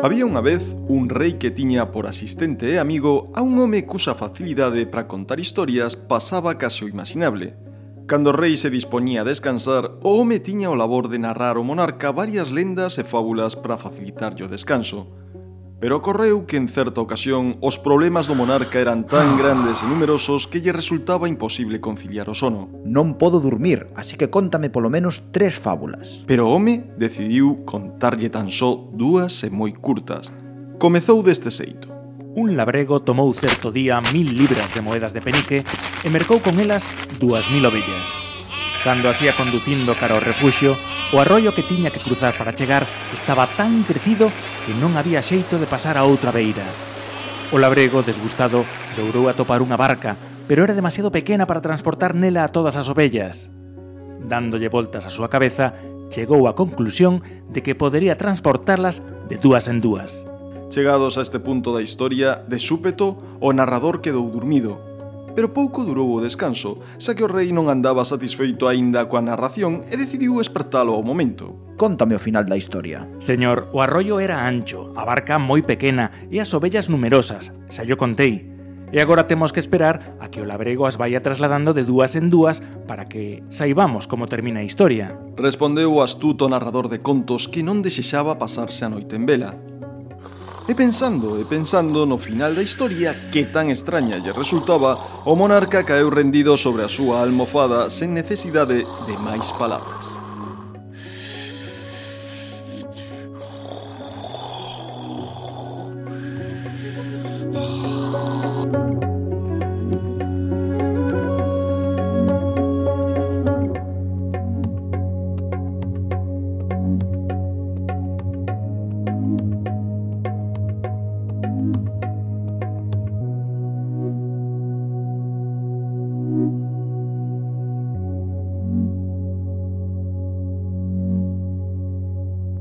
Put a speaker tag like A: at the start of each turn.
A: Había unha vez un rei que tiña por asistente e amigo a un home cusa facilidade para contar historias pasaba case o imaginable. Cando o rei se dispoñía a descansar, o home tiña o labor de narrar ao monarca varias lendas e fábulas para facilitarlle o descanso. Pero ocorreu que en certa ocasión os problemas do monarca eran tan grandes e numerosos que lle resultaba imposible conciliar o sono.
B: Non podo dormir, así que contame polo menos tres fábulas.
A: Pero o home decidiu contarlle tan só dúas e moi curtas. Comezou deste xeito.
C: Un labrego tomou certo día mil libras de moedas de penique e mercou con elas dúas mil ovellas. Cando asía conducindo cara ao refuxio, o arroio que tiña que cruzar para chegar estaba tan crecido e non había xeito de pasar a outra beira. O labrego, desgustado, logrou atopar unha barca, pero era demasiado pequena para transportar nela a todas as ovellas. Dándolle voltas á súa cabeza, chegou á conclusión de que podería transportarlas de dúas en dúas.
A: Chegados a este punto da historia, de súpeto, o narrador quedou dormido pero pouco durou o descanso, xa que o rei non andaba satisfeito aínda coa narración e decidiu espertalo ao momento.
B: Contame o final da historia.
C: Señor, o arroio era ancho, a barca moi pequena e as ovellas numerosas, xa yo contei. E agora temos que esperar a que o labrego as vaya trasladando de dúas en dúas para que saibamos como termina a historia.
A: Respondeu o astuto narrador de contos que non desexaba pasarse a noite en vela, E pensando, e pensando no final da historia que tan extraña lle resultaba, o monarca caeu rendido sobre a súa almofada sen necesidade de máis palabras.